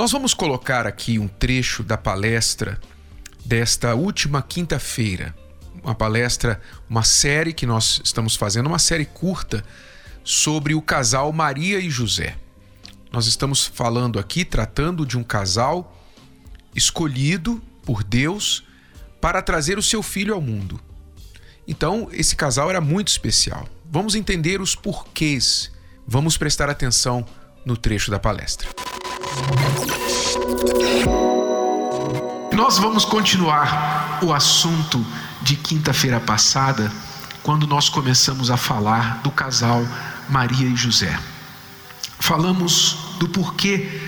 Nós vamos colocar aqui um trecho da palestra desta última quinta-feira. Uma palestra, uma série que nós estamos fazendo, uma série curta sobre o casal Maria e José. Nós estamos falando aqui, tratando de um casal escolhido por Deus para trazer o seu filho ao mundo. Então, esse casal era muito especial. Vamos entender os porquês. Vamos prestar atenção no trecho da palestra. Nós vamos continuar o assunto de quinta-feira passada, quando nós começamos a falar do casal Maria e José. Falamos do porquê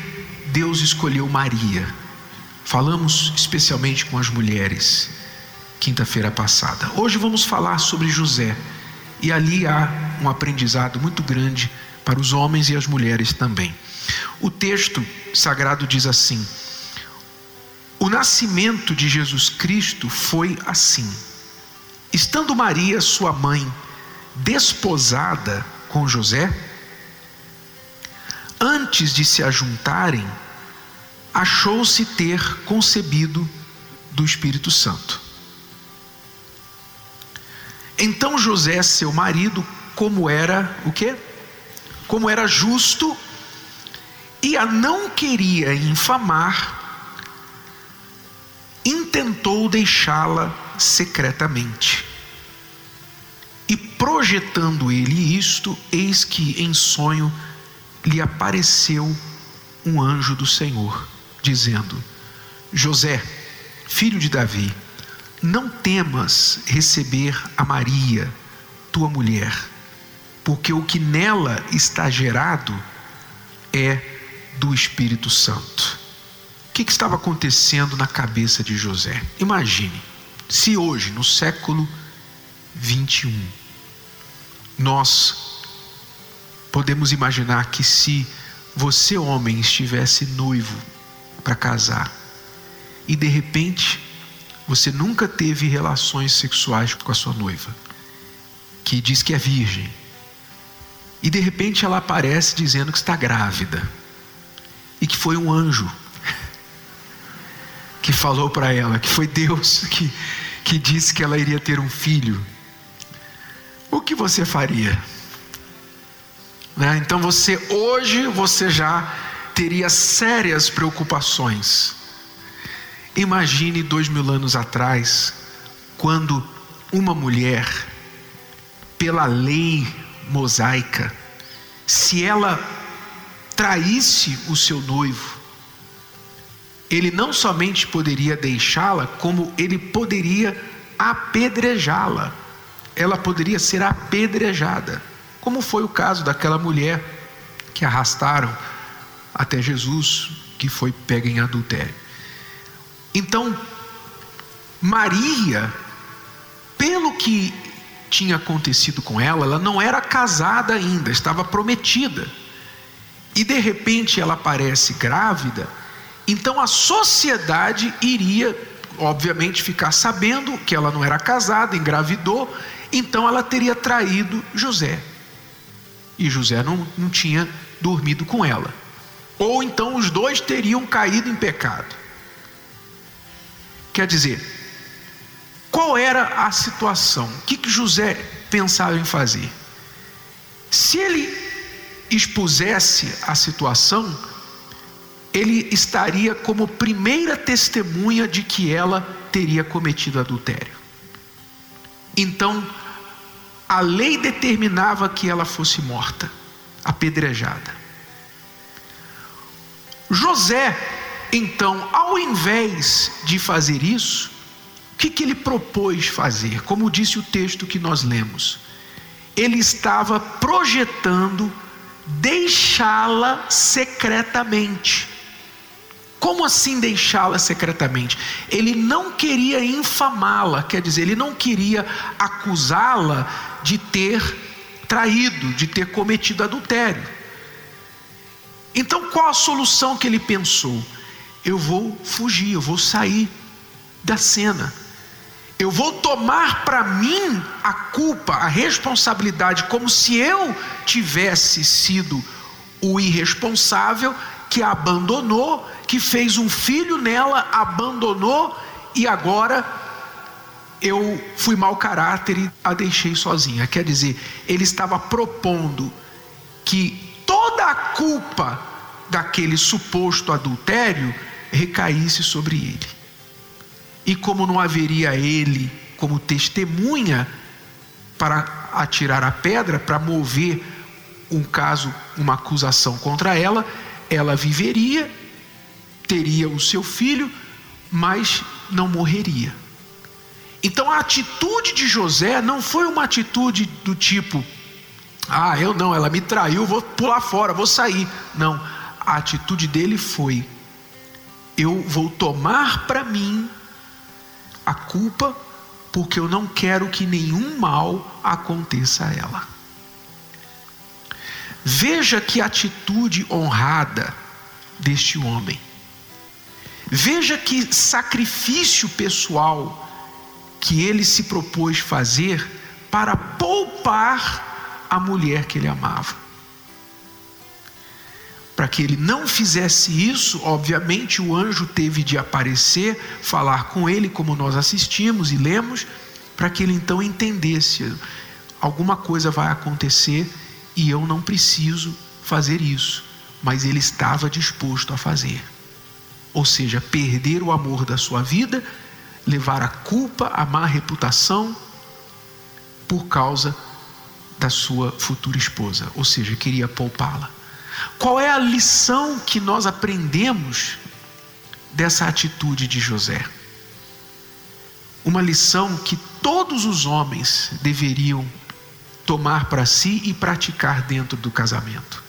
Deus escolheu Maria. Falamos especialmente com as mulheres, quinta-feira passada. Hoje vamos falar sobre José, e ali há um aprendizado muito grande para os homens e as mulheres também. O texto sagrado diz assim: O nascimento de Jesus Cristo foi assim. Estando Maria, sua mãe, desposada com José, antes de se ajuntarem, achou-se ter concebido do Espírito Santo. Então José, seu marido, como era o quê? Como era justo e a não queria infamar, intentou deixá-la secretamente. E projetando ele isto, eis que em sonho lhe apareceu um anjo do Senhor, dizendo: José, filho de Davi, não temas receber a Maria, tua mulher, porque o que nela está gerado é do Espírito Santo. O que, que estava acontecendo na cabeça de José? Imagine, se hoje, no século 21, nós podemos imaginar que se você, homem, estivesse noivo para casar e de repente você nunca teve relações sexuais com a sua noiva, que diz que é virgem, e de repente ela aparece dizendo que está grávida e que foi um anjo que falou para ela, que foi Deus que, que disse que ela iria ter um filho, o que você faria? Né? Então você, hoje, você já teria sérias preocupações. Imagine dois mil anos atrás, quando uma mulher, pela lei mosaica, se ela traísse o seu noivo, ele não somente poderia deixá-la, como ele poderia apedrejá-la. Ela poderia ser apedrejada, como foi o caso daquela mulher que arrastaram até Jesus, que foi pega em adultério. Então, Maria, pelo que tinha acontecido com ela, ela não era casada ainda, estava prometida e de repente ela aparece grávida, então a sociedade iria, obviamente, ficar sabendo que ela não era casada, engravidou, então ela teria traído José. E José não, não tinha dormido com ela. Ou então os dois teriam caído em pecado. Quer dizer, qual era a situação? O que, que José pensava em fazer? Se ele expusesse a situação, ele estaria como primeira testemunha de que ela teria cometido adultério. Então, a lei determinava que ela fosse morta, apedrejada. José, então, ao invés de fazer isso, o que, que ele propôs fazer? Como disse o texto que nós lemos, ele estava projetando deixá-la secretamente. Como assim deixá-la secretamente? Ele não queria infamá-la, quer dizer, ele não queria acusá-la de ter traído, de ter cometido adultério. Então, qual a solução que ele pensou? Eu vou fugir, eu vou sair da cena. Eu vou tomar para mim a culpa, a responsabilidade, como se eu tivesse sido o irresponsável que a abandonou que fez um filho nela, abandonou e agora eu fui mau caráter e a deixei sozinha. Quer dizer, ele estava propondo que toda a culpa daquele suposto adultério recaísse sobre ele. E como não haveria ele como testemunha para atirar a pedra, para mover um caso, uma acusação contra ela, ela viveria teria o seu filho, mas não morreria. Então a atitude de José não foi uma atitude do tipo, ah, eu não, ela me traiu, vou pular fora, vou sair. Não, a atitude dele foi: eu vou tomar para mim a culpa, porque eu não quero que nenhum mal aconteça a ela. Veja que atitude honrada deste homem. Veja que sacrifício pessoal que ele se propôs fazer para poupar a mulher que ele amava. Para que ele não fizesse isso, obviamente o anjo teve de aparecer, falar com ele, como nós assistimos e lemos, para que ele então entendesse: alguma coisa vai acontecer e eu não preciso fazer isso. Mas ele estava disposto a fazer ou seja, perder o amor da sua vida, levar a culpa, a má reputação, por causa da sua futura esposa, ou seja, queria poupá-la. Qual é a lição que nós aprendemos dessa atitude de José? Uma lição que todos os homens deveriam tomar para si e praticar dentro do casamento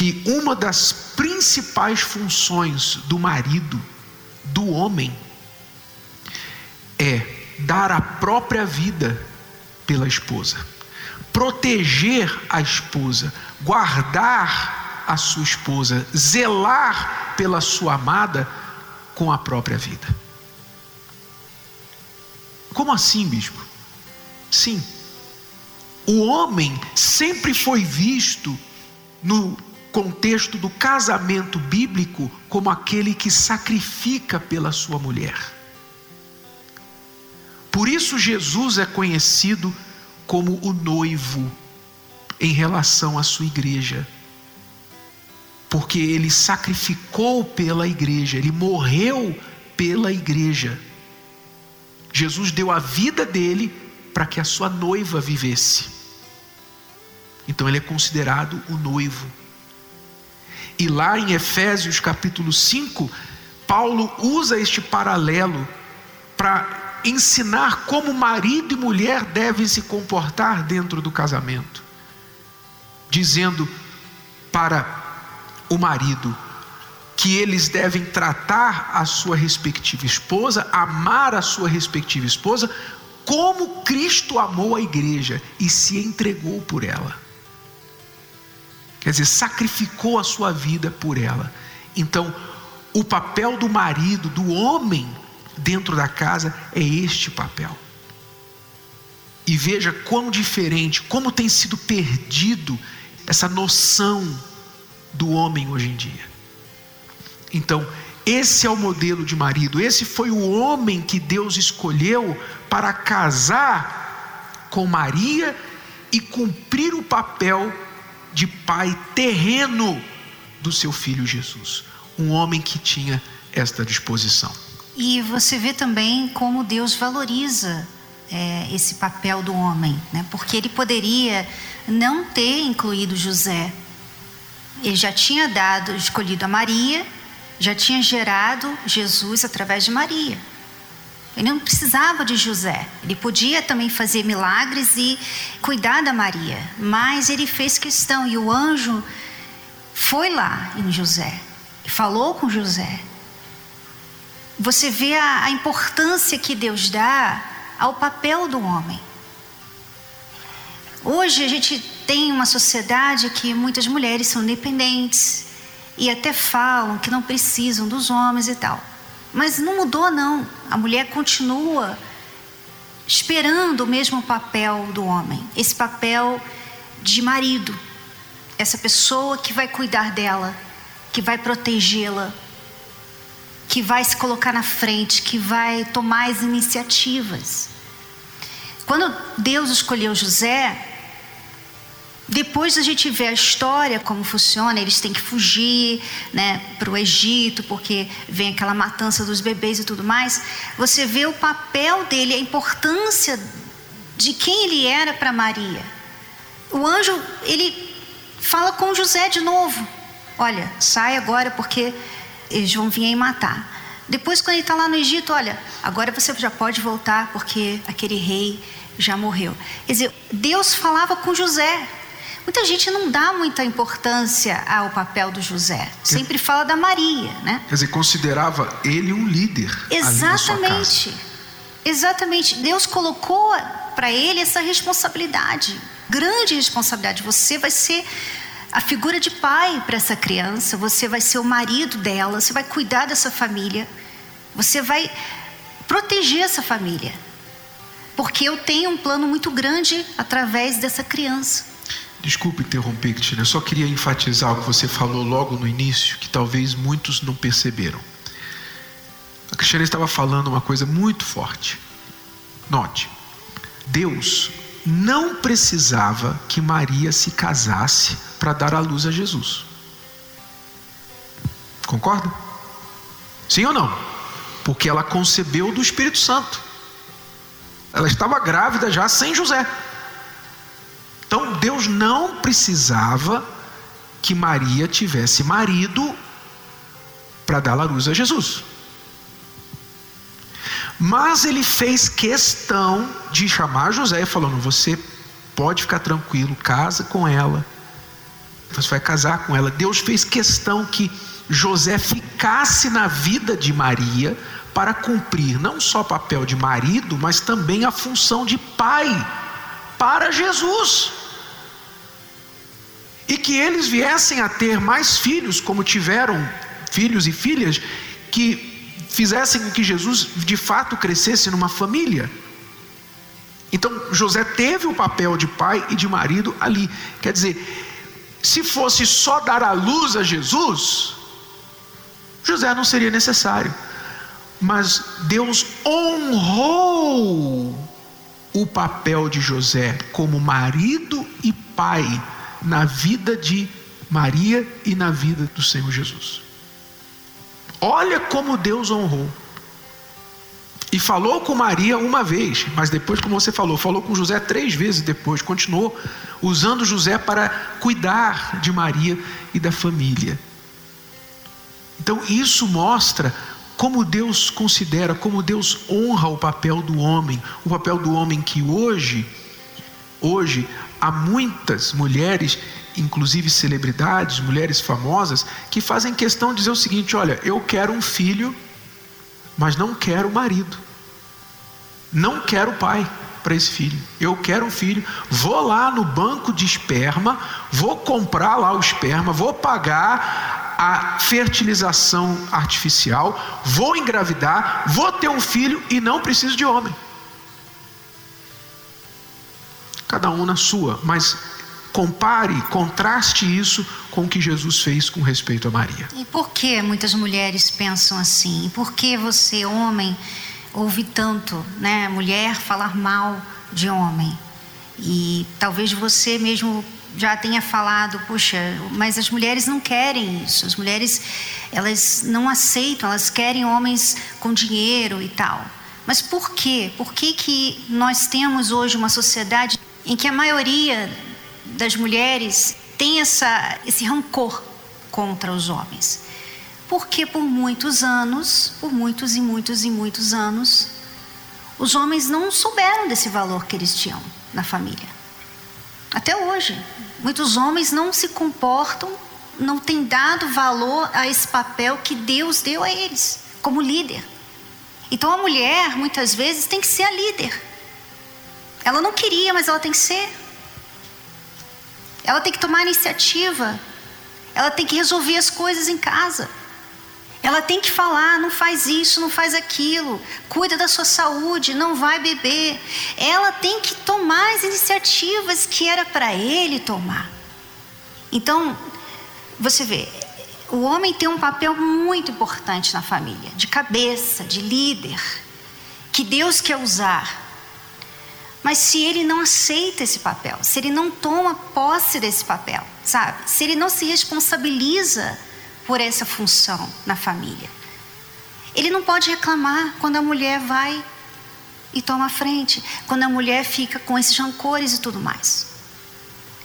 que uma das principais funções do marido, do homem, é dar a própria vida pela esposa, proteger a esposa, guardar a sua esposa, zelar pela sua amada com a própria vida. Como assim, bispo? Sim, o homem sempre foi visto no contexto do casamento bíblico como aquele que sacrifica pela sua mulher. Por isso Jesus é conhecido como o noivo em relação à sua igreja. Porque ele sacrificou pela igreja, ele morreu pela igreja. Jesus deu a vida dele para que a sua noiva vivesse. Então ele é considerado o noivo. E lá em Efésios capítulo 5, Paulo usa este paralelo para ensinar como marido e mulher devem se comportar dentro do casamento, dizendo para o marido que eles devem tratar a sua respectiva esposa, amar a sua respectiva esposa, como Cristo amou a igreja e se entregou por ela quer dizer, sacrificou a sua vida por ela. Então, o papel do marido, do homem dentro da casa é este papel. E veja quão diferente, como tem sido perdido essa noção do homem hoje em dia. Então, esse é o modelo de marido, esse foi o homem que Deus escolheu para casar com Maria e cumprir o papel de pai terreno do seu filho Jesus. Um homem que tinha esta disposição. E você vê também como Deus valoriza é, esse papel do homem, né? porque ele poderia não ter incluído José. Ele já tinha dado, escolhido a Maria, já tinha gerado Jesus através de Maria. Ele não precisava de José. Ele podia também fazer milagres e cuidar da Maria, mas ele fez questão e o anjo foi lá em José. falou com José. Você vê a, a importância que Deus dá ao papel do homem. Hoje a gente tem uma sociedade que muitas mulheres são dependentes e até falam que não precisam dos homens e tal. Mas não mudou não. A mulher continua esperando o mesmo papel do homem, esse papel de marido, essa pessoa que vai cuidar dela, que vai protegê-la, que vai se colocar na frente, que vai tomar as iniciativas. Quando Deus escolheu José, depois a gente vê a história, como funciona, eles têm que fugir né, para o Egito, porque vem aquela matança dos bebês e tudo mais. Você vê o papel dele, a importância de quem ele era para Maria. O anjo, ele fala com José de novo: Olha, sai agora porque eles vão vir aí matar. Depois, quando ele está lá no Egito, olha, agora você já pode voltar porque aquele rei já morreu. Quer dizer, Deus falava com José. Muita gente não dá muita importância ao papel do José. Sempre fala da Maria, né? Quer dizer, considerava ele um líder. Exatamente. Exatamente. Deus colocou para ele essa responsabilidade, grande responsabilidade. Você vai ser a figura de pai para essa criança, você vai ser o marido dela, você vai cuidar dessa família, você vai proteger essa família. Porque eu tenho um plano muito grande através dessa criança. Desculpe interromper, Cristina, eu só queria enfatizar o que você falou logo no início, que talvez muitos não perceberam. A Cristina estava falando uma coisa muito forte. Note, Deus não precisava que Maria se casasse para dar à luz a Jesus. Concorda? Sim ou não? Porque ela concebeu do Espírito Santo. Ela estava grávida já sem José. Então Deus não precisava que Maria tivesse marido para dar a luz a Jesus. Mas ele fez questão de chamar José falando: Você pode ficar tranquilo, casa com ela, você vai casar com ela. Deus fez questão que José ficasse na vida de Maria para cumprir não só o papel de marido, mas também a função de pai para Jesus e que eles viessem a ter mais filhos, como tiveram filhos e filhas, que fizessem com que Jesus de fato crescesse numa família. Então José teve o papel de pai e de marido ali. Quer dizer, se fosse só dar a luz a Jesus, José não seria necessário. Mas Deus honrou o papel de José como marido e pai na vida de Maria e na vida do Senhor Jesus. Olha como Deus honrou. E falou com Maria uma vez, mas depois, como você falou, falou com José três vezes depois, continuou usando José para cuidar de Maria e da família. Então, isso mostra como Deus considera, como Deus honra o papel do homem, o papel do homem que hoje, hoje há muitas mulheres, inclusive celebridades, mulheres famosas, que fazem questão de dizer o seguinte: olha, eu quero um filho, mas não quero marido, não quero pai para esse filho. Eu quero um filho, vou lá no banco de esperma, vou comprar lá o esperma, vou pagar a fertilização artificial, vou engravidar, vou ter um filho e não preciso de homem. Cada um na sua, mas compare, contraste isso com o que Jesus fez com respeito a Maria. E por que muitas mulheres pensam assim? E por que você, homem, ouve tanto, né, mulher falar mal de homem? E talvez você mesmo já tenha falado, puxa, mas as mulheres não querem isso. As mulheres, elas não aceitam, elas querem homens com dinheiro e tal. Mas por quê? Por que, que nós temos hoje uma sociedade em que a maioria das mulheres tem essa, esse rancor contra os homens. Porque por muitos anos, por muitos e muitos e muitos anos, os homens não souberam desse valor que eles tinham na família. Até hoje, muitos homens não se comportam não têm dado valor a esse papel que Deus deu a eles, como líder. Então a mulher, muitas vezes, tem que ser a líder. Ela não queria, mas ela tem que ser. Ela tem que tomar iniciativa. Ela tem que resolver as coisas em casa. Ela tem que falar, não faz isso, não faz aquilo, cuida da sua saúde, não vai beber. Ela tem que tomar as iniciativas que era para ele tomar. Então, você vê, o homem tem um papel muito importante na família, de cabeça, de líder, que Deus quer usar. Mas se ele não aceita esse papel, se ele não toma posse desse papel, sabe? Se ele não se responsabiliza por essa função na família. Ele não pode reclamar quando a mulher vai e toma a frente, quando a mulher fica com esses rancores e tudo mais.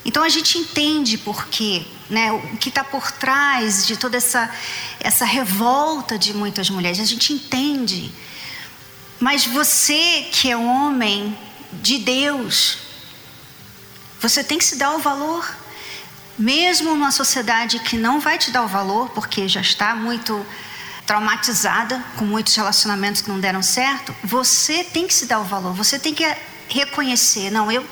Então a gente entende por quê, né, o que está por trás de toda essa, essa revolta de muitas mulheres, a gente entende. Mas você que é homem de Deus, você tem que se dar o valor mesmo numa sociedade que não vai te dar o valor, porque já está muito traumatizada com muitos relacionamentos que não deram certo, você tem que se dar o valor, você tem que reconhecer, não, eu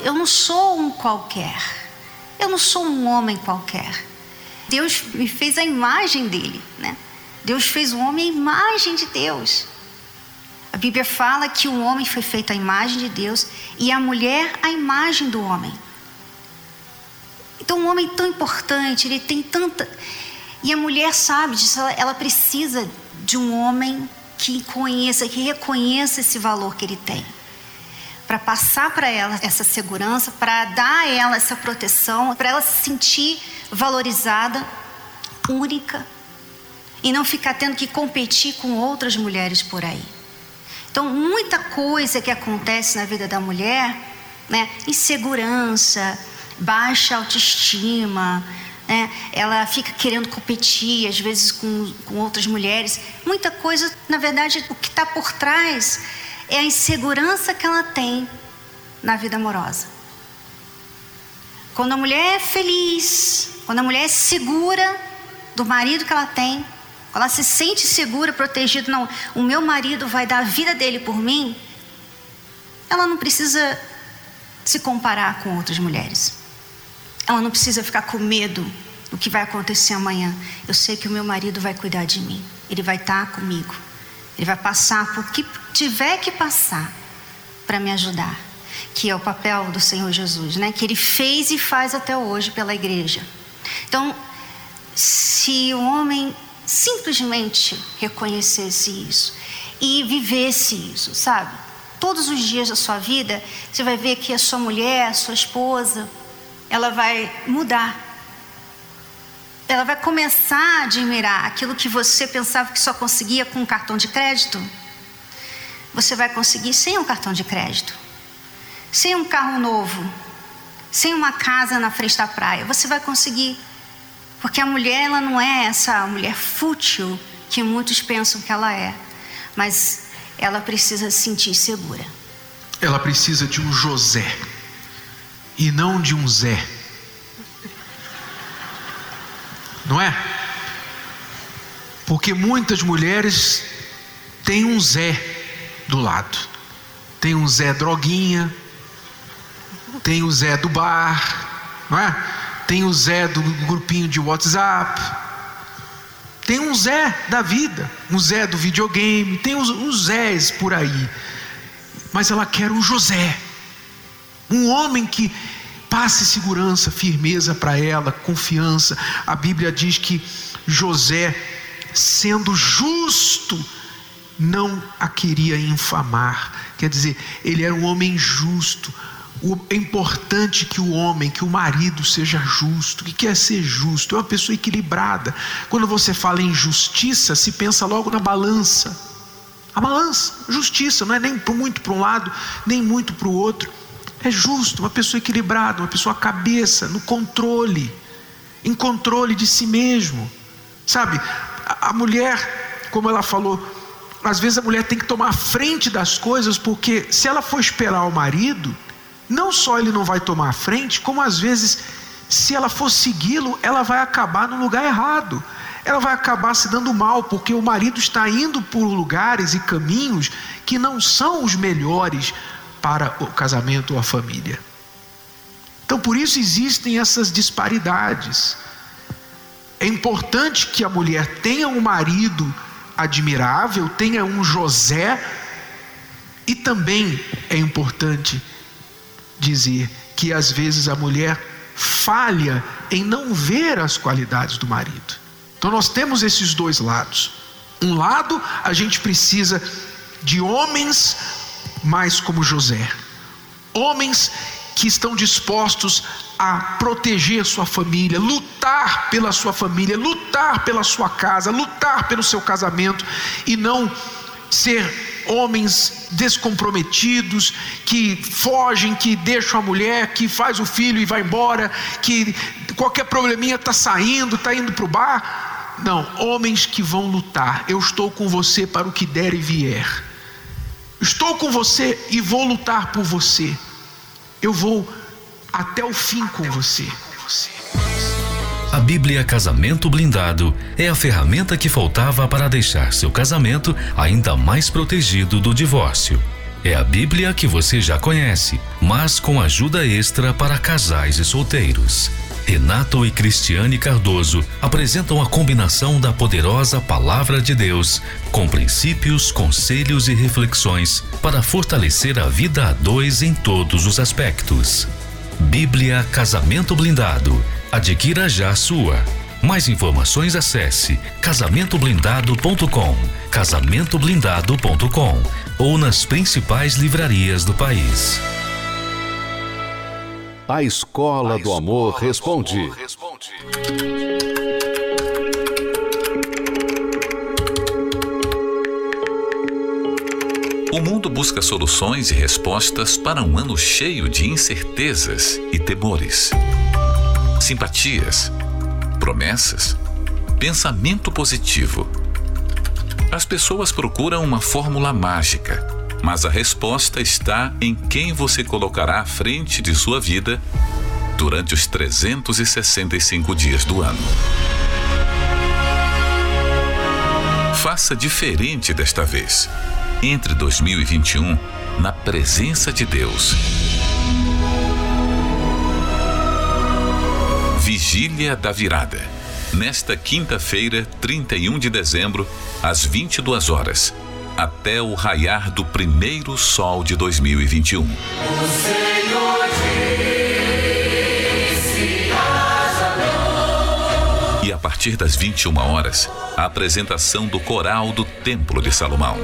eu não sou um qualquer. Eu não sou um homem qualquer. Deus me fez a imagem dele, né? Deus fez o homem a imagem de Deus. A Bíblia fala que o homem foi feito à imagem de Deus e a mulher à imagem do homem. Então, um homem tão importante, ele tem tanta. E a mulher sabe disso, ela, precisa de um homem que conheça, que reconheça esse valor que ele tem. Para passar para ela essa segurança, para dar a ela essa proteção, para ela se sentir valorizada, única, e não ficar tendo que competir com outras mulheres por aí. Então, muita coisa que acontece na vida da mulher, né, insegurança, baixa autoestima, né? ela fica querendo competir, às vezes com, com outras mulheres. Muita coisa, na verdade, o que está por trás é a insegurança que ela tem na vida amorosa. Quando a mulher é feliz, quando a mulher é segura do marido que ela tem, ela se sente segura, protegida, não, o meu marido vai dar a vida dele por mim, ela não precisa se comparar com outras mulheres. Ela não precisa ficar com medo do que vai acontecer amanhã. Eu sei que o meu marido vai cuidar de mim. Ele vai estar comigo. Ele vai passar por que tiver que passar para me ajudar. Que é o papel do Senhor Jesus, né? Que ele fez e faz até hoje pela igreja. Então, se o homem simplesmente reconhecesse isso e vivesse isso, sabe? Todos os dias da sua vida, você vai ver que a sua mulher, a sua esposa, ela vai mudar. Ela vai começar a admirar aquilo que você pensava que só conseguia com um cartão de crédito. Você vai conseguir sem um cartão de crédito, sem um carro novo, sem uma casa na frente da praia. Você vai conseguir. Porque a mulher, ela não é essa mulher fútil que muitos pensam que ela é. Mas ela precisa se sentir segura. Ela precisa de um José e não de um Zé. Não é? Porque muitas mulheres têm um Zé do lado. Tem um Zé droguinha, tem o Zé do bar, não é? Tem o Zé do grupinho de WhatsApp. Tem um Zé da vida, um Zé do videogame, tem os, os Zés por aí. Mas ela quer um José. Um homem que passe segurança, firmeza para ela, confiança. A Bíblia diz que José, sendo justo, não a queria infamar. Quer dizer, ele era um homem justo. É importante que o homem, que o marido seja justo. O que quer ser justo? É uma pessoa equilibrada. Quando você fala em justiça, se pensa logo na balança. A balança, justiça, não é nem muito para um lado, nem muito para o outro. É justo, uma pessoa equilibrada, uma pessoa cabeça, no controle, em controle de si mesmo. Sabe, a mulher, como ela falou, às vezes a mulher tem que tomar a frente das coisas, porque se ela for esperar o marido, não só ele não vai tomar a frente, como às vezes se ela for segui-lo, ela vai acabar no lugar errado. Ela vai acabar se dando mal, porque o marido está indo por lugares e caminhos que não são os melhores para o casamento ou a família. Então, por isso existem essas disparidades. É importante que a mulher tenha um marido admirável, tenha um José, e também é importante dizer que às vezes a mulher falha em não ver as qualidades do marido. Então nós temos esses dois lados. Um lado, a gente precisa de homens mais como José, homens que estão dispostos a proteger sua família, lutar pela sua família, lutar pela sua casa, lutar pelo seu casamento e não ser homens descomprometidos que fogem, que deixam a mulher, que faz o filho e vai embora, que qualquer probleminha está saindo, está indo para o bar. Não, homens que vão lutar. Eu estou com você para o que der e vier. Estou com você e vou lutar por você. Eu vou até o fim com você. A Bíblia Casamento Blindado é a ferramenta que faltava para deixar seu casamento ainda mais protegido do divórcio. É a Bíblia que você já conhece, mas com ajuda extra para casais e solteiros. Renato e Cristiane Cardoso apresentam a combinação da poderosa Palavra de Deus com princípios, conselhos e reflexões para fortalecer a vida a dois em todos os aspectos. Bíblia Casamento Blindado. Adquira já a sua. Mais informações acesse casamentoblindado.com, casamentoblindado.com ou nas principais livrarias do país. A Escola do Amor responde. O mundo busca soluções e respostas para um ano cheio de incertezas e temores. Simpatias, promessas, pensamento positivo. As pessoas procuram uma fórmula mágica, mas a resposta está em quem você colocará à frente de sua vida durante os 365 dias do ano. Faça diferente desta vez entre 2021 na presença de Deus. Vigília da Virada. Nesta quinta-feira, 31 de dezembro, às 22 horas, até o raiar do primeiro sol de 2021. O Senhor disse, e a partir das 21 horas, a apresentação do coral do Templo de Salomão.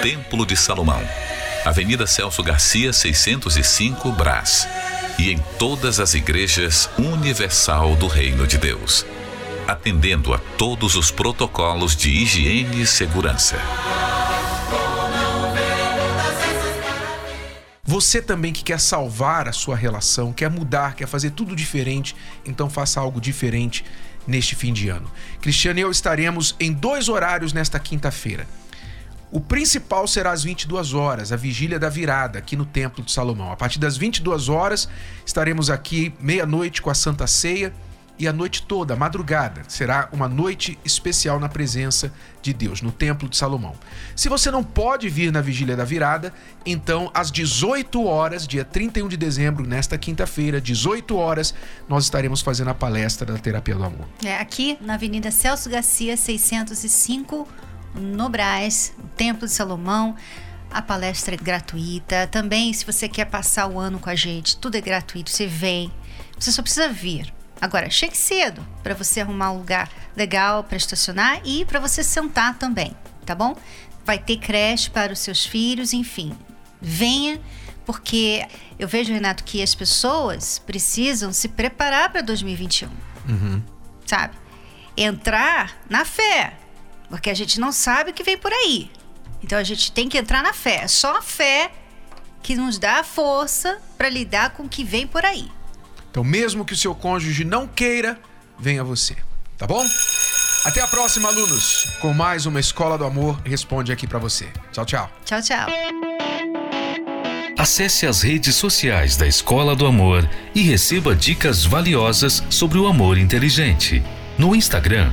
Templo de Salomão, Avenida Celso Garcia, 605, Brás. E em todas as igrejas universal do Reino de Deus, atendendo a todos os protocolos de higiene e segurança. Você também que quer salvar a sua relação, quer mudar, quer fazer tudo diferente, então faça algo diferente neste fim de ano. Cristiano e eu estaremos em dois horários nesta quinta-feira. O principal será às 22 horas, a vigília da virada, aqui no Templo de Salomão. A partir das 22 horas, estaremos aqui meia-noite com a Santa Ceia e a noite toda, a madrugada, será uma noite especial na presença de Deus, no Templo de Salomão. Se você não pode vir na vigília da virada, então às 18 horas, dia 31 de dezembro, nesta quinta-feira, 18 horas, nós estaremos fazendo a palestra da Terapia do Amor. É aqui na Avenida Celso Garcia, 605 no Brás, Templo de Salomão. A palestra é gratuita. Também, se você quer passar o ano com a gente, tudo é gratuito. Você vem, você só precisa vir. Agora, chegue cedo para você arrumar um lugar legal para estacionar e para você sentar também, tá bom? Vai ter creche para os seus filhos, enfim. Venha, porque eu vejo, Renato, que as pessoas precisam se preparar para 2021. Uhum. Sabe? Entrar na fé porque a gente não sabe o que vem por aí. Então a gente tem que entrar na fé. É só a fé que nos dá a força para lidar com o que vem por aí. Então, mesmo que o seu cônjuge não queira, venha você. Tá bom? Até a próxima, alunos, com mais uma Escola do Amor Responde aqui para você. Tchau, tchau. Tchau, tchau. Acesse as redes sociais da Escola do Amor e receba dicas valiosas sobre o amor inteligente. No Instagram,